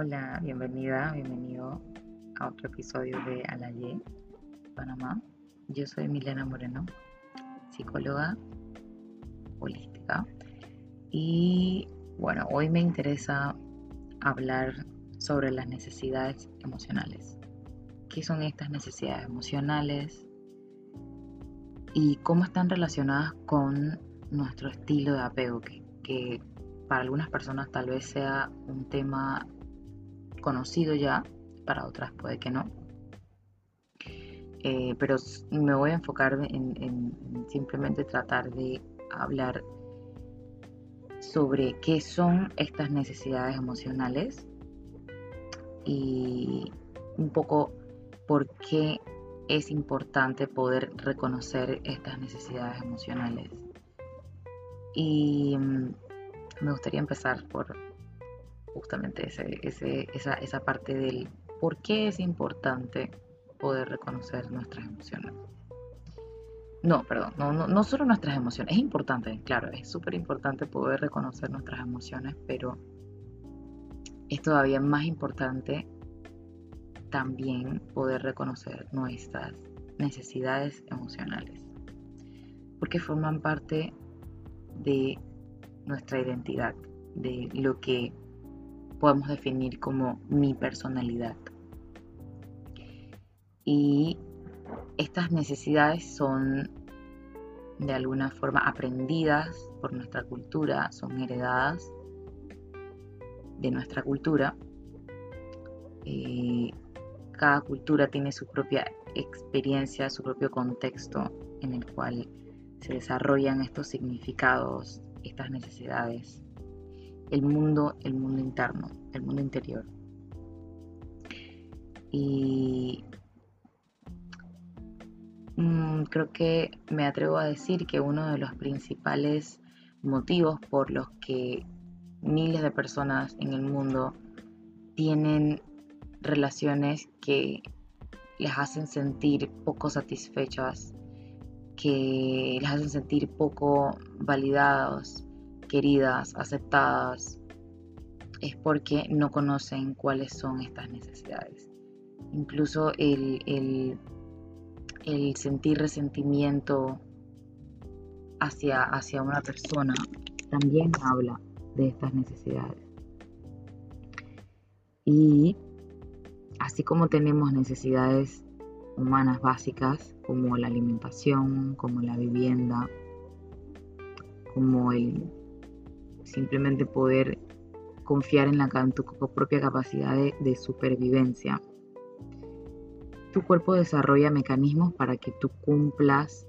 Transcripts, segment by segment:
Hola, bienvenida, bienvenido a otro episodio de Alaye, Panamá. Yo soy Milena Moreno, psicóloga holística. Y bueno, hoy me interesa hablar sobre las necesidades emocionales. ¿Qué son estas necesidades emocionales? Y cómo están relacionadas con nuestro estilo de apego, que, que para algunas personas tal vez sea un tema conocido ya, para otras puede que no. Eh, pero me voy a enfocar en, simplemente tratar de hablar sobre qué son estas necesidades emocionales y un poco por qué es importante poder reconocer estas necesidades emocionales. Y mm, me gustaría empezar por justamente esa, esa parte del por qué es importante poder reconocer nuestras emociones. No, perdón, no, no, no solo nuestras emociones, es importante, claro, es súper importante poder reconocer nuestras emociones, pero es todavía más importante también poder reconocer nuestras necesidades emocionales, porque forman parte de nuestra identidad, de lo que podemos definir como mi personalidad. Y estas necesidades son de alguna forma aprendidas por nuestra cultura, son heredadas de nuestra cultura. Eh, cada cultura tiene su propia experiencia, su propio contexto en el cual se desarrollan estos significados, estas necesidades el mundo, el mundo interno, el mundo interior. Y mm, creo que me atrevo a decir que uno de los principales motivos por los que miles de personas en el mundo tienen relaciones que les hacen sentir poco satisfechas, que les hacen sentir poco validados, queridas, aceptadas, es porque no conocen cuáles son estas necesidades. Incluso el, el, sentir resentimiento hacia, hacia una persona también habla de estas necesidades. Y así como tenemos necesidades humanas básicas como la alimentación, como la vivienda, como el simplemente poder confiar en, la, tu propia capacidad de, supervivencia. Tu cuerpo desarrolla mecanismos para que tú cumplas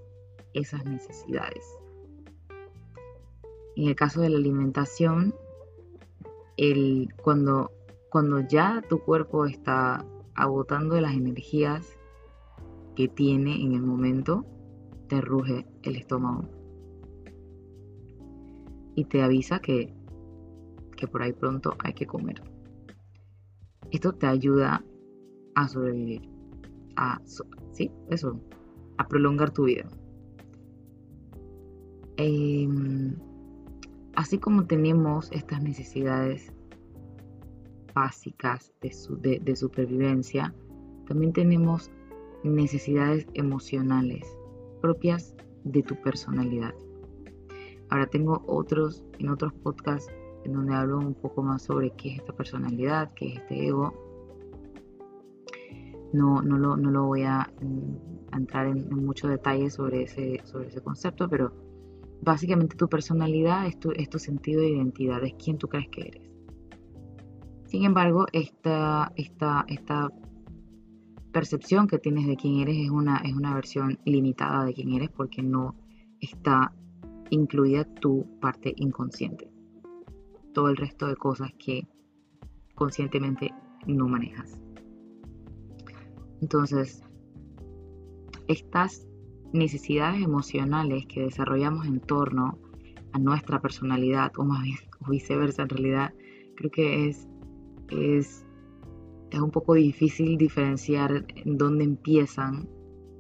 esas necesidades. En el caso de la alimentación, el, cuando, cuando ya tu cuerpo está agotando las energías que tiene en el momento, te ruge el estómago y te avisa que, por ahí pronto hay que comer. Esto te ayuda a sobrevivir, a, ¿sí? Eso, a prolongar tu vida. Em, así como tenemos estas necesidades básicas de, de supervivencia, también tenemos necesidades emocionales propias de tu personalidad. Ahora tengo otros, en otros podcasts, en donde hablo un poco más sobre qué es esta personalidad, qué es este ego. No, no, lo, no lo voy a, mm, entrar en, mucho detalle sobre ese, sobre ese concepto, pero básicamente tu personalidad es tu, es tu sentido de identidad, es quién tú crees que eres. Sin embargo, esta, esta, esta percepción que tienes de quién eres es una, es una versión limitada de quién eres porque no está incluida tu parte inconsciente. Todo el resto de cosas que conscientemente no manejas. Entonces, estas necesidades emocionales que desarrollamos en torno a nuestra personalidad, o más bien viceversa, en realidad creo que es, es, es un poco difícil diferenciar en dónde empiezan,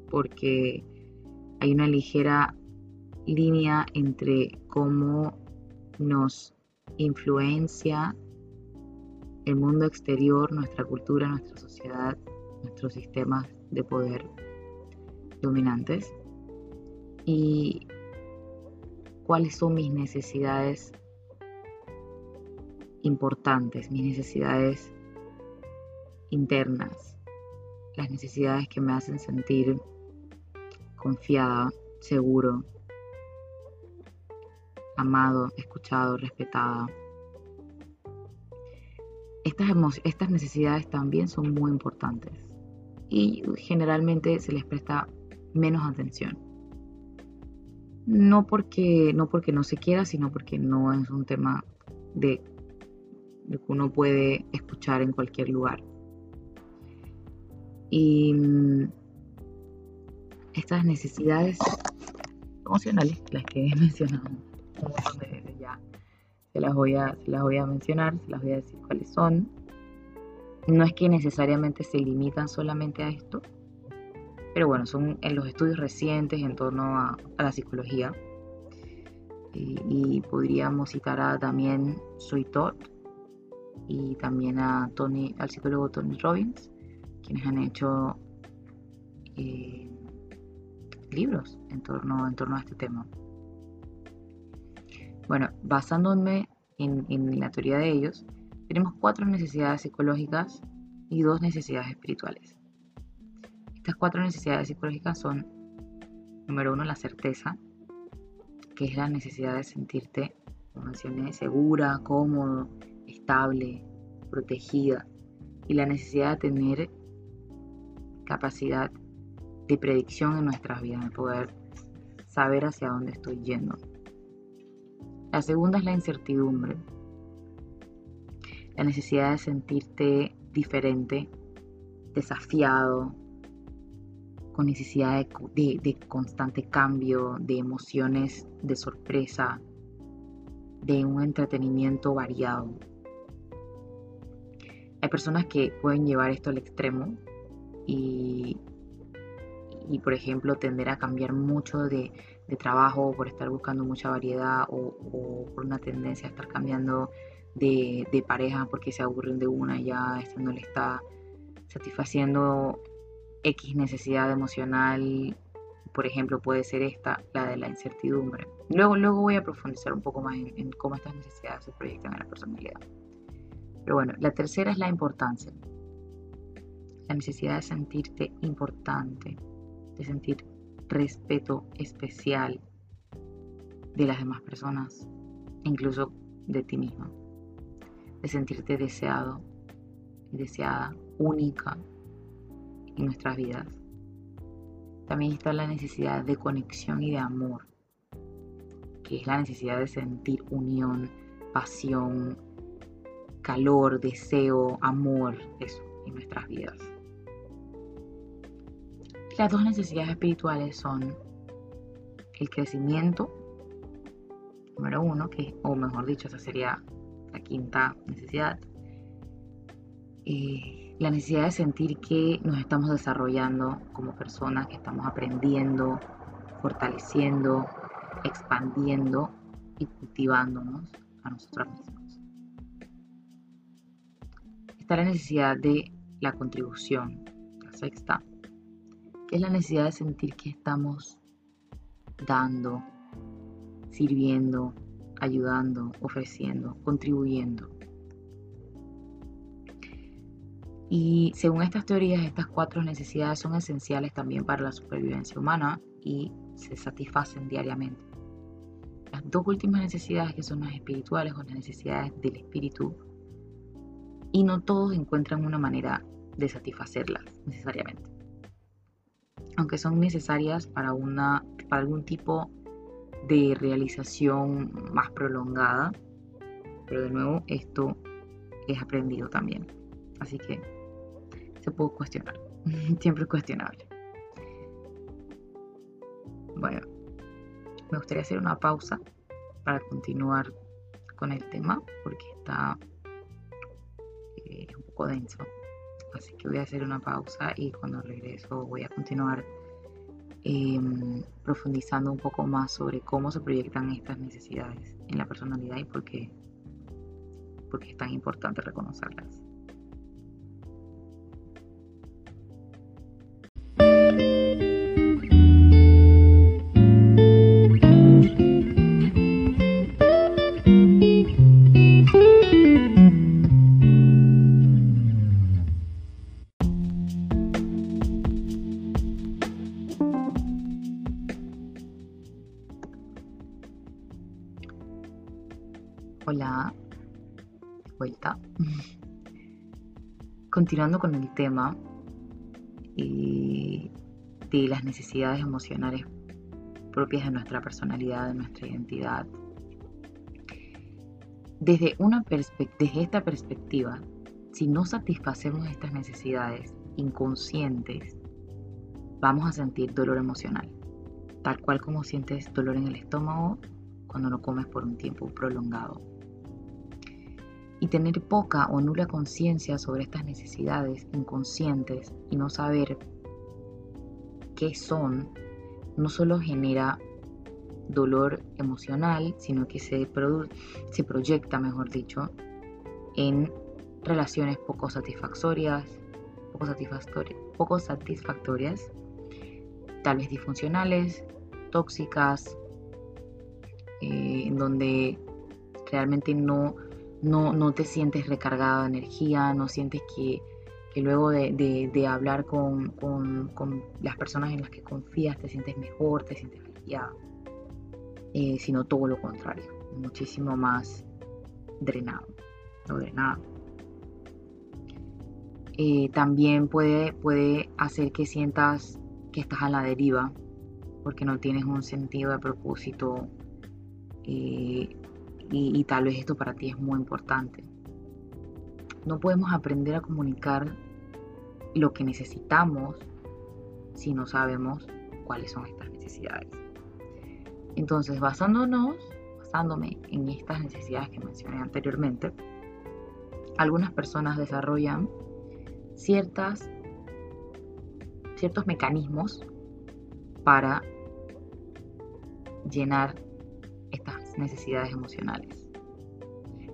porque hay una ligera línea entre cómo nos influencia el mundo exterior, nuestra cultura, nuestra sociedad, nuestros sistemas de poder dominantes. Y cuáles son mis necesidades importantes, mis necesidades internas, las necesidades que me hacen sentir confiada, seguro, amado, escuchado, respetada. Estas, estas necesidades también son muy importantes y generalmente se les presta menos atención. No porque, no porque no se quiera, sino porque no es un tema de, de que uno puede escuchar en cualquier lugar. Y mm, estas necesidades emocionales, las que he mencionado ya, se las, voy a, se las voy a mencionar, se las voy a decir cuáles son. No es que necesariamente se limitan solamente a esto, pero bueno, son en los estudios recientes en torno a, la psicología. Y, podríamos citar a también Soy Todd y también a Tony, al psicólogo Tony Robbins, quienes han hecho eh, libros en torno, en torno a este tema. Bueno, basándome en, la teoría de ellos, tenemos cuatro necesidades psicológicas y dos necesidades espirituales. Estas cuatro necesidades psicológicas son, número uno, la certeza, que es la necesidad de sentirte, como segura, cómodo, estable, protegida, y la necesidad de tener capacidad de predicción en nuestras vidas, de poder saber hacia dónde estoy yendo. La segunda es la incertidumbre, la necesidad de sentirte diferente, desafiado, con necesidad de, constante cambio, de emociones de sorpresa, de un entretenimiento variado. Hay personas que pueden llevar esto al extremo y, y por ejemplo, tender a cambiar mucho de, trabajo por estar buscando mucha variedad o, por una tendencia a estar cambiando de, pareja porque se aburren de una ya, esto no le está satisfaciendo X necesidad emocional, por ejemplo, puede ser esta, la de la incertidumbre. Luego, luego voy a profundizar un poco más en, cómo estas necesidades se proyectan en la personalidad. Pero bueno, la tercera es la importancia. La necesidad de sentirte importante, de sentir respeto especial de las demás personas, incluso de ti mismo de sentirte deseado deseada, única en nuestras vidas. También está la necesidad de conexión y de amor, que es la necesidad de sentir unión, pasión, calor, deseo, amor, eso, en nuestras vidas. Las dos necesidades espirituales son el crecimiento, número uno, que, o mejor dicho, esa sería la quinta necesidad, la necesidad de sentir que nos estamos desarrollando como personas, que estamos aprendiendo, fortaleciendo, expandiendo y cultivándonos a nosotros mismos. Está la necesidad de la contribución, la sexta, es la necesidad de sentir que estamos dando, sirviendo, ayudando, ofreciendo, contribuyendo. Y según estas teorías, estas cuatro necesidades son esenciales también para la supervivencia humana y se satisfacen diariamente. Las dos últimas necesidades, que son las espirituales o las necesidades del espíritu, y no todos encuentran una manera de satisfacerlas necesariamente. Aunque son necesarias para, una, para algún tipo de realización más prolongada, pero de nuevo esto es aprendido también. Así que se puede cuestionar, siempre es cuestionable. Bueno, me gustaría hacer una pausa para continuar con el tema porque está eh, un poco denso. Así que voy a hacer una pausa y cuando regreso voy a continuar Em, profundizando un poco más sobre cómo se proyectan estas necesidades en la personalidad y por qué porque es tan importante reconocerlas. Continuando con el tema eh, de las necesidades emocionales propias de nuestra personalidad, de nuestra identidad. Desde, desde esta perspectiva, si no satisfacemos estas necesidades inconscientes, vamos a sentir dolor emocional, tal cual como sientes dolor en el estómago cuando no comes por un tiempo prolongado y tener poca o nula conciencia sobre estas necesidades inconscientes y no saber qué son, no solo genera dolor emocional, sino que se, se proyecta, mejor dicho, en relaciones poco satisfactorias, poco, satisfactorias, poco satisfactorias, tal vez disfuncionales, tóxicas, eh, en donde realmente no no, te sientes recargado de energía, no sientes que, luego de, hablar con, las personas en las que confías te sientes mejor, te sientes aliviado, eh, sino todo lo contrario, muchísimo más drenado o drenado. Eh, también puede, puede hacer que sientas que estás a la deriva porque no tienes un sentido de propósito eh, y, tal vez esto para ti es muy importante. No podemos aprender a comunicar lo que necesitamos si no sabemos cuáles son estas necesidades. Entonces, basándonos, basándome en estas necesidades que mencioné anteriormente, algunas personas desarrollan ciertas, ciertos mecanismos para llenar necesidades emocionales.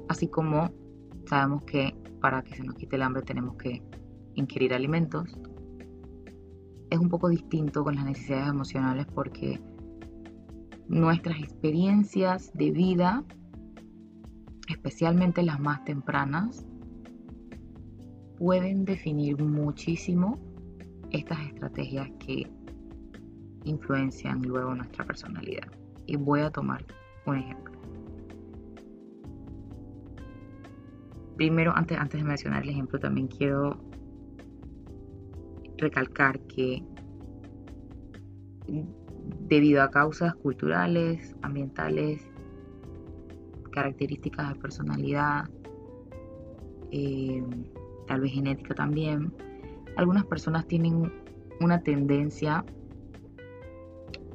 Así como sabemos que para que se nos quite el hambre tenemos que inquirir alimentos, es un poco distinto con las necesidades emocionales porque nuestras experiencias de vida, especialmente las más tempranas, pueden definir muchísimo estas estrategias que influencian luego nuestra personalidad. Y voy a tomar un ejemplo. Primero, antes, antes de mencionar el ejemplo, también quiero recalcar que debido a causas culturales, ambientales, características de personalidad, eh, tal vez genética también, algunas personas tienen una tendencia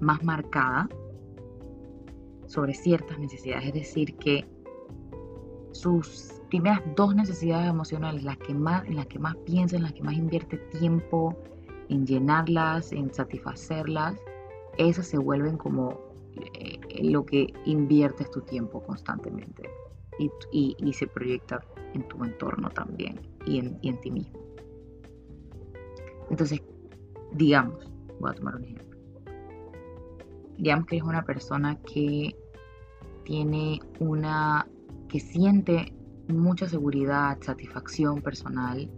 más marcada sobre ciertas necesidades, es decir, que sus primeras dos necesidades emocionales, las que más, en las que más piensa, en las que más invierte tiempo en llenarlas, en satisfacerlas, esas se vuelven como eh, lo que inviertes tu tiempo constantemente y, se proyecta en tu entorno también y en, y en ti mismo. Entonces, digamos, voy a tomar un ejemplo. Digamos que eres una persona que tiene una, que siente mucha seguridad, satisfacción personal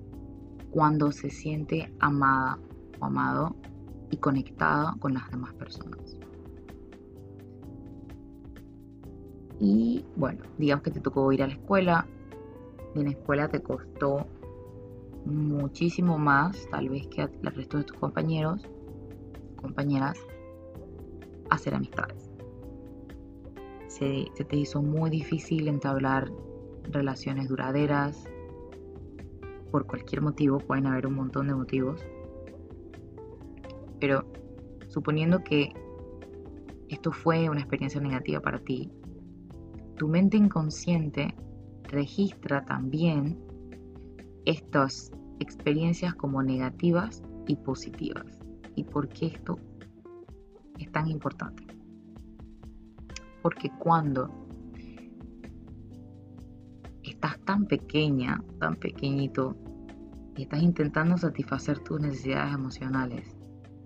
cuando se siente amada o amado y conectada con las demás personas. Y bueno, digamos que te tocó ir a la escuela, y en la escuela te costó muchísimo más, tal vez que al resto de tus compañeros, compañeras, hacer amistades. Se, te hizo muy difícil entablar relaciones duraderas, por cualquier motivo, pueden haber un montón de motivos, pero suponiendo que esto fue una experiencia negativa para ti, tu mente inconsciente registra también estas experiencias como negativas y positivas. ¿Y por qué esto es tan importante? Porque cuando tan pequeña, tan pequeñito, y estás intentando satisfacer tus necesidades emocionales,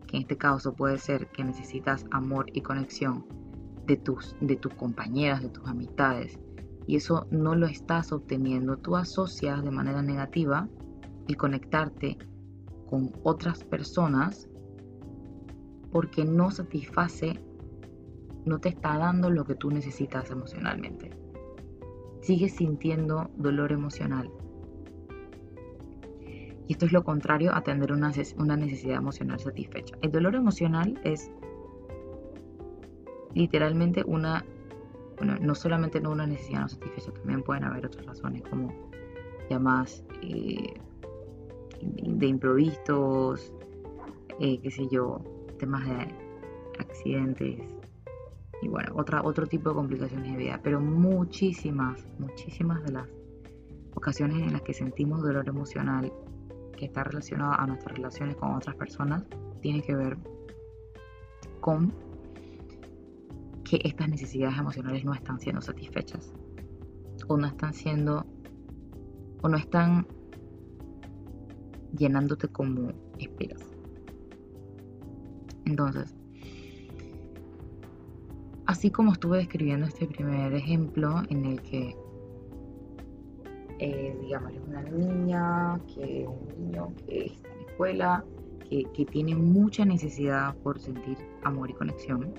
que en este caso puede ser que necesitas amor y conexión de tus, de tus compañeras, de tus amistades, y eso no lo estás obteniendo, tú asocias de manera negativa el conectarte con otras personas porque no satisface, no te está dando lo que tú necesitas emocionalmente. Sigues sintiendo dolor emocional. Y esto es lo contrario a tener una, una necesidad emocional satisfecha. El dolor emocional es literalmente una bueno, no solamente no una necesidad no satisfecha, también pueden haber otras razones como llamadas eh, de improvisos, eh, qué sé yo, temas de accidentes y bueno, otra, otro tipo de complicaciones de vida, pero muchísimas, muchísimas de las ocasiones en las que sentimos dolor emocional que está relacionado a nuestras relaciones con otras personas tiene que ver con que estas necesidades emocionales no están siendo satisfechas o no están siendo o no están llenándote como esperas. Entonces, así como estuve describiendo este primer ejemplo en el que, eh, digamos, es una niña, que un niño que está en la escuela, que, que tiene mucha necesidad por sentir amor y conexión,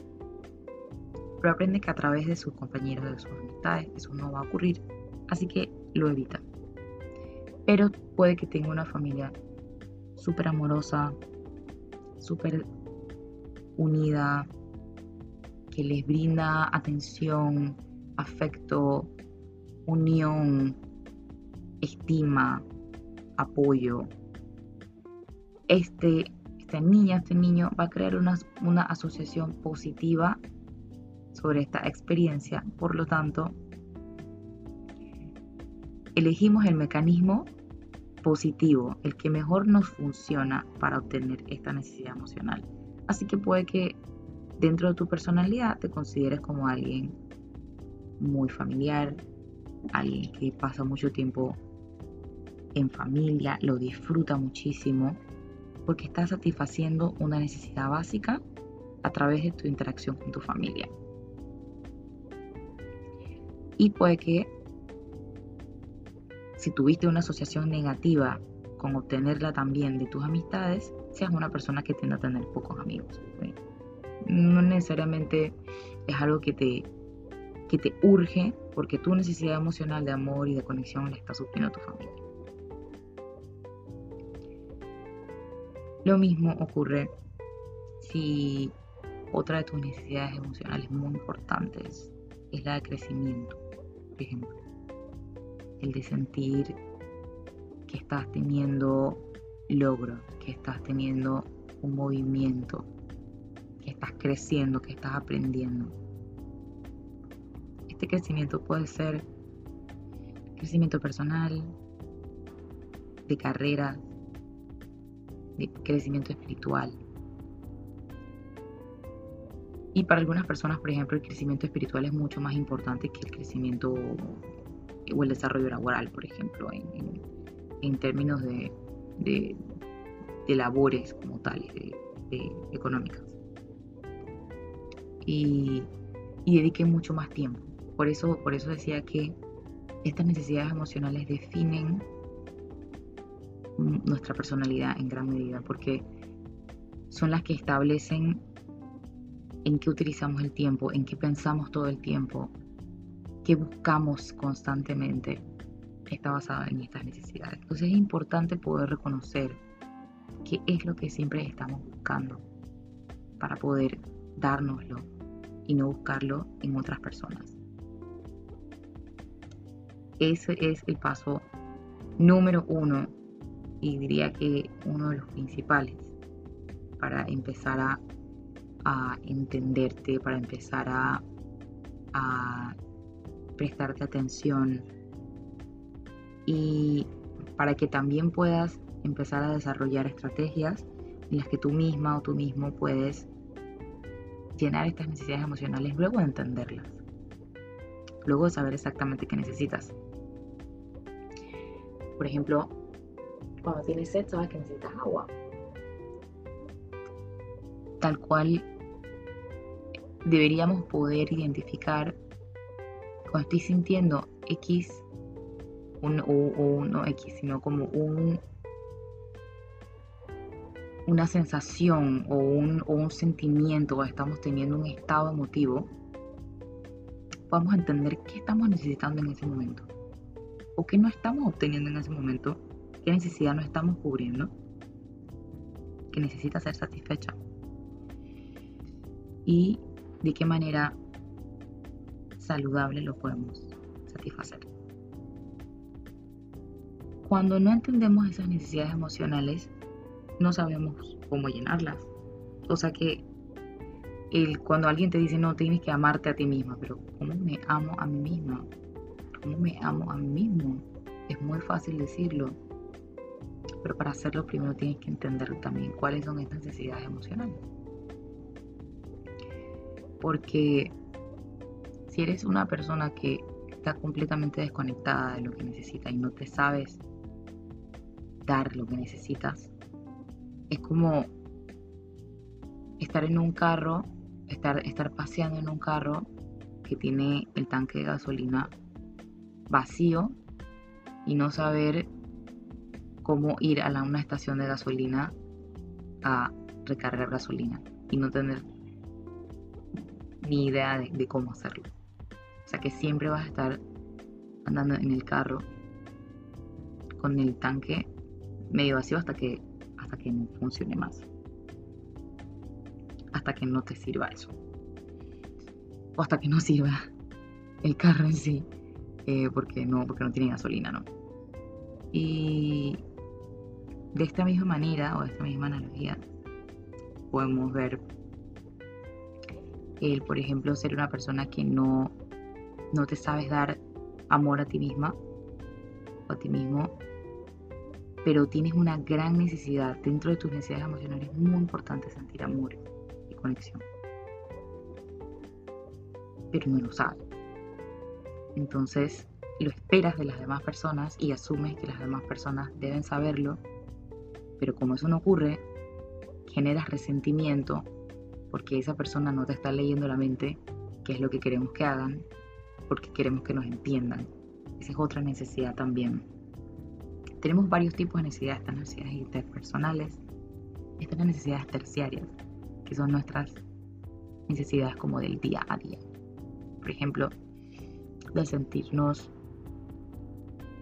pero aprende que a través de sus compañeros, de sus amistades, eso no va a ocurrir, así que lo evita. Pero puede que tenga una familia súper amorosa, súper unida, que les brinda atención, afecto, unión, estima, apoyo. Este, esta niña, este niño va a crear una, una asociación positiva sobre esta experiencia. Por lo tanto, elegimos el mecanismo positivo, el que mejor nos funciona para obtener esta necesidad emocional. Así que puede que dentro de tu personalidad te consideres como alguien muy familiar, alguien que pasa mucho tiempo en familia, lo disfruta muchísimo, porque está satisfaciendo una necesidad básica a través de tu interacción con tu familia y puede que si tuviste una asociación negativa con obtenerla también de tus amistades, seas una persona que tiende a tener pocos amigos. No necesariamente es algo que te, que te urge porque tu necesidad emocional de amor y de conexión le está supliendo tu familia. Lo mismo ocurre si otra de tus necesidades emocionales muy importantes es la de crecimiento por ejemplo. El de sentir que estás teniendo logro, que estás teniendo un movimiento, estás creciendo, que estás aprendiendo. Este crecimiento puede ser crecimiento personal, de carrera, de crecimiento espiritual. Y para algunas personas, por ejemplo, el crecimiento espiritual es mucho más importante que el crecimiento o el desarrollo laboral, por ejemplo, en, términos de, labores como tales, de, económicas. Y, y dediquen mucho más tiempo. Por eso, por eso decía que estas necesidades emocionales definen nuestra personalidad en gran medida, porque son las que establecen en qué utilizamos el tiempo, en qué pensamos todo el tiempo, qué buscamos constantemente, está basada en estas necesidades. Entonces es importante poder reconocer qué es lo que siempre estamos buscando para poder dárnoslo y no buscarlo en otras personas. Ese es el paso número uno y diría que uno de los principales para empezar a a entenderte, para empezar a, prestarte atención y para que también puedas empezar a desarrollar estrategias en las que tú misma o tú mismo puedes llenar estas necesidades emocionales luego de entenderlas, luego de saber exactamente qué necesitas. Por ejemplo, cuando tienes sed, sabes que necesitas agua. Tal cual deberíamos poder identificar cuando estoy sintiendo X, un, o, no X, sino como un, una sensación o un, o un sentimiento o estamos teniendo un estado emotivo, vamos a entender qué estamos necesitando en ese momento o qué no estamos obteniendo en ese momento, qué necesidad no estamos cubriendo, que necesita ser satisfecha y de qué manera saludable lo podemos satisfacer. Cuando no entendemos esas necesidades emocionales, no sabemos cómo llenarlas. O sea que el, cuando alguien te dice, no, tienes que amarte a ti misma, pero ¿cómo me amo a mí misma? ¿Cómo me amo a mí mismo? Es muy fácil decirlo, pero para hacerlo primero tienes que entender también cuáles son estas necesidades emocionales. Porque si eres una persona que está completamente desconectada de lo que necesita y no te sabes dar lo que necesitas, es como estar en un carro, estar, estar paseando en un carro que tiene el tanque de gasolina vacío y no saber cómo ir a una estación de gasolina a recargar gasolina y no tener ni idea de cómo hacerlo. O sea que siempre vas a estar andando en el carro con el tanque medio vacío hasta que, hasta que no funcione más. Hasta que no te sirva eso. O hasta que no sirva el carro en sí. Eh, porque, no, porque no tiene gasolina, ¿no? Y de esta misma manera o de esta misma analogía podemos ver el, por ejemplo, ser una persona que no no te sabes dar amor a ti misma o a ti mismo, pero tienes una gran necesidad, dentro de tus necesidades emocionales, muy importante sentir amor y conexión. Pero no lo sabes. Entonces lo esperas de las demás personas y asumes que las demás personas deben saberlo, pero como eso no ocurre, generas resentimiento porque esa persona no te está leyendo la mente, que es lo que queremos que hagan, porque queremos que nos entiendan. Esa es otra necesidad también. Tenemos varios tipos de necesidades, estas necesidades interpersonales, estas necesidades terciarias, que son nuestras necesidades como del día a día. Por ejemplo, de sentirnos,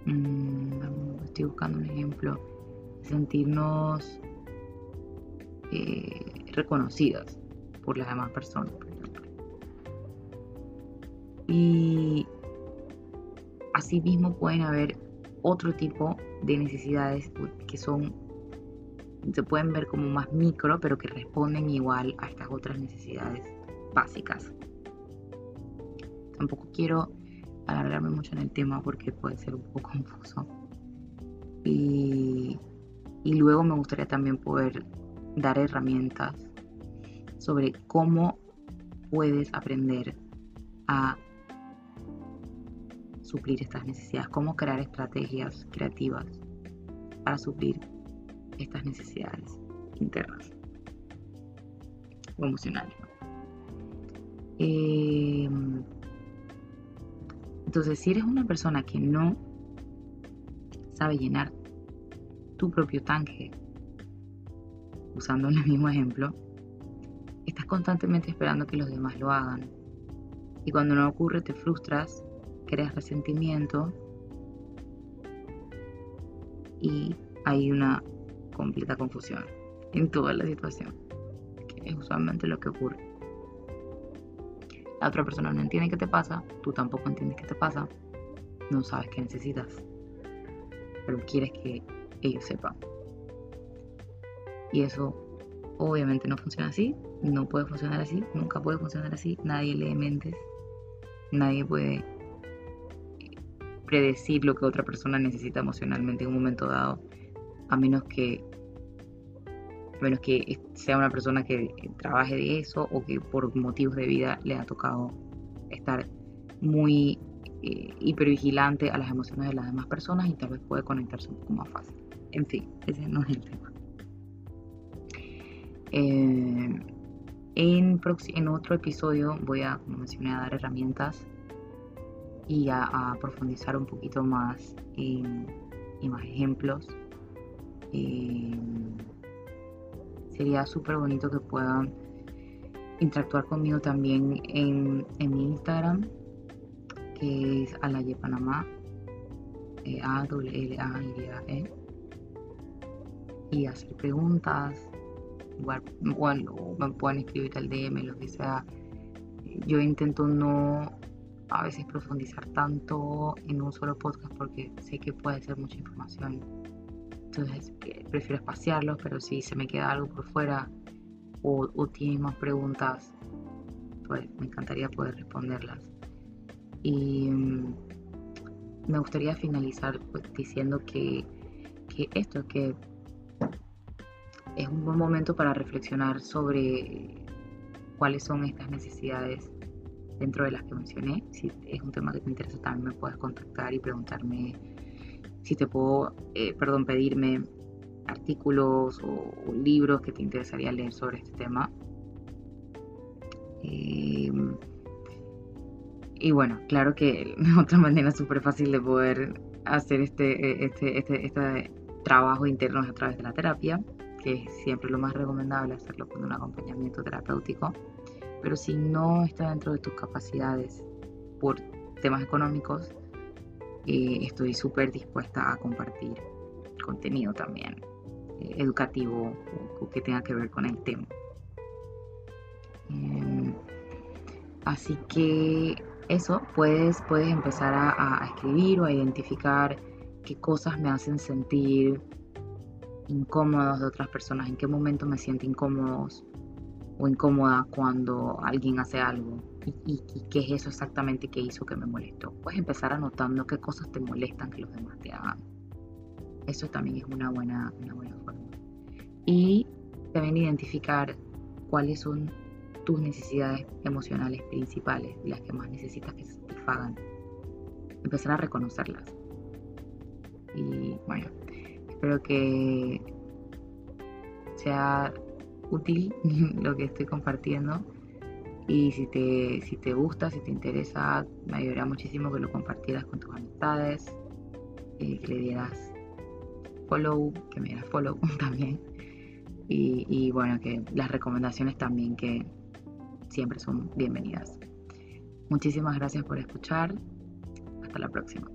mmm, estoy buscando un ejemplo, sentirnos eh, reconocidas por las demás personas. Y asimismo pueden haber otro tipo de necesidades que son, se pueden ver como más micro, pero que responden igual a estas otras necesidades básicas. Tampoco quiero alargarme mucho en el tema porque puede ser un poco confuso. Y, y luego me gustaría también poder dar herramientas sobre cómo puedes aprender a suplir estas necesidades, cómo crear estrategias creativas para suplir estas necesidades internas o emocionales. Eh, entonces, si eres una persona que no sabe llenar tu propio tanque, usando el mismo ejemplo, estás constantemente esperando que los demás lo hagan. Y cuando no ocurre te frustras creas resentimiento y hay una completa confusión en toda la situación, que es usualmente lo que ocurre. La otra persona no entiende qué te pasa, tú tampoco entiendes qué te pasa, no sabes qué necesitas, pero quieres que ellos sepan. Y eso obviamente no funciona así, no puede funcionar así, nunca puede funcionar así, nadie lee mentes, nadie puede predecir lo que otra persona necesita emocionalmente en un momento dado, a menos que a menos que sea una persona que trabaje de eso o que por motivos de vida le ha tocado estar muy eh, hipervigilante a las emociones de las demás personas y tal vez puede conectarse un poco más fácil. En fin, ese no es el tema. Eh, en, en, otro episodio voy a, como mencioné, a dar herramientas y a, profundizar un poquito más en, más ejemplos. Eh, sería súper bonito que puedan interactuar conmigo también en, mi Instagram, que es Alaye Panamá, eh, A W L A Y E, y hacer preguntas, bueno, me pueden escribir al DM, lo que sea. Yo intento no a veces profundizar tanto en un solo podcast porque sé que puede ser mucha información. Entonces prefiero espaciarlo, pero si se me queda algo por fuera o, o tienes más preguntas, pues me encantaría poder responderlas. Y mm, me gustaría finalizar pues, diciendo que, que esto, que es un buen momento para reflexionar sobre cuáles son estas necesidades dentro de las que mencioné. Si es un tema que te interesa, también me puedes contactar y preguntarme si te puedo, eh, perdón, pedirme artículos o, libros que te interesaría leer sobre este tema. Em, y bueno, claro que otra manera súper fácil de poder hacer este, este, este, este trabajo interno es a través de la terapia que es siempre lo más recomendable hacerlo con un acompañamiento terapéutico, pero si no está dentro de tus capacidades por temas económicos, eh, estoy súper dispuesta a compartir contenido también eh, educativo o, que tenga que ver con el tema. Em, así que eso, puedes, puedes empezar a escribir o a identificar qué cosas me hacen sentir incómodos de otras personas, en qué momento me siento incómodos o incómoda cuando alguien hace algo y, qué es eso exactamente que hizo que me molestó. Puedes empezar anotando qué cosas te molestan que los demás te hagan. Eso también es una buena, una buena forma. Y también identificar cuáles son tus necesidades emocionales principales, las que más necesitas que se satisfagan. Empezar a reconocerlas. Y bueno, Espero que sea útil lo que estoy compartiendo. Y si te, si te gusta, si te interesa, me ayudaría muchísimo que lo compartieras con tus amistades, eh, que le dieras follow, que me dieras follow también. Y, y bueno, que las recomendaciones también que siempre son bienvenidas. Muchísimas gracias por escuchar. Hasta la próxima.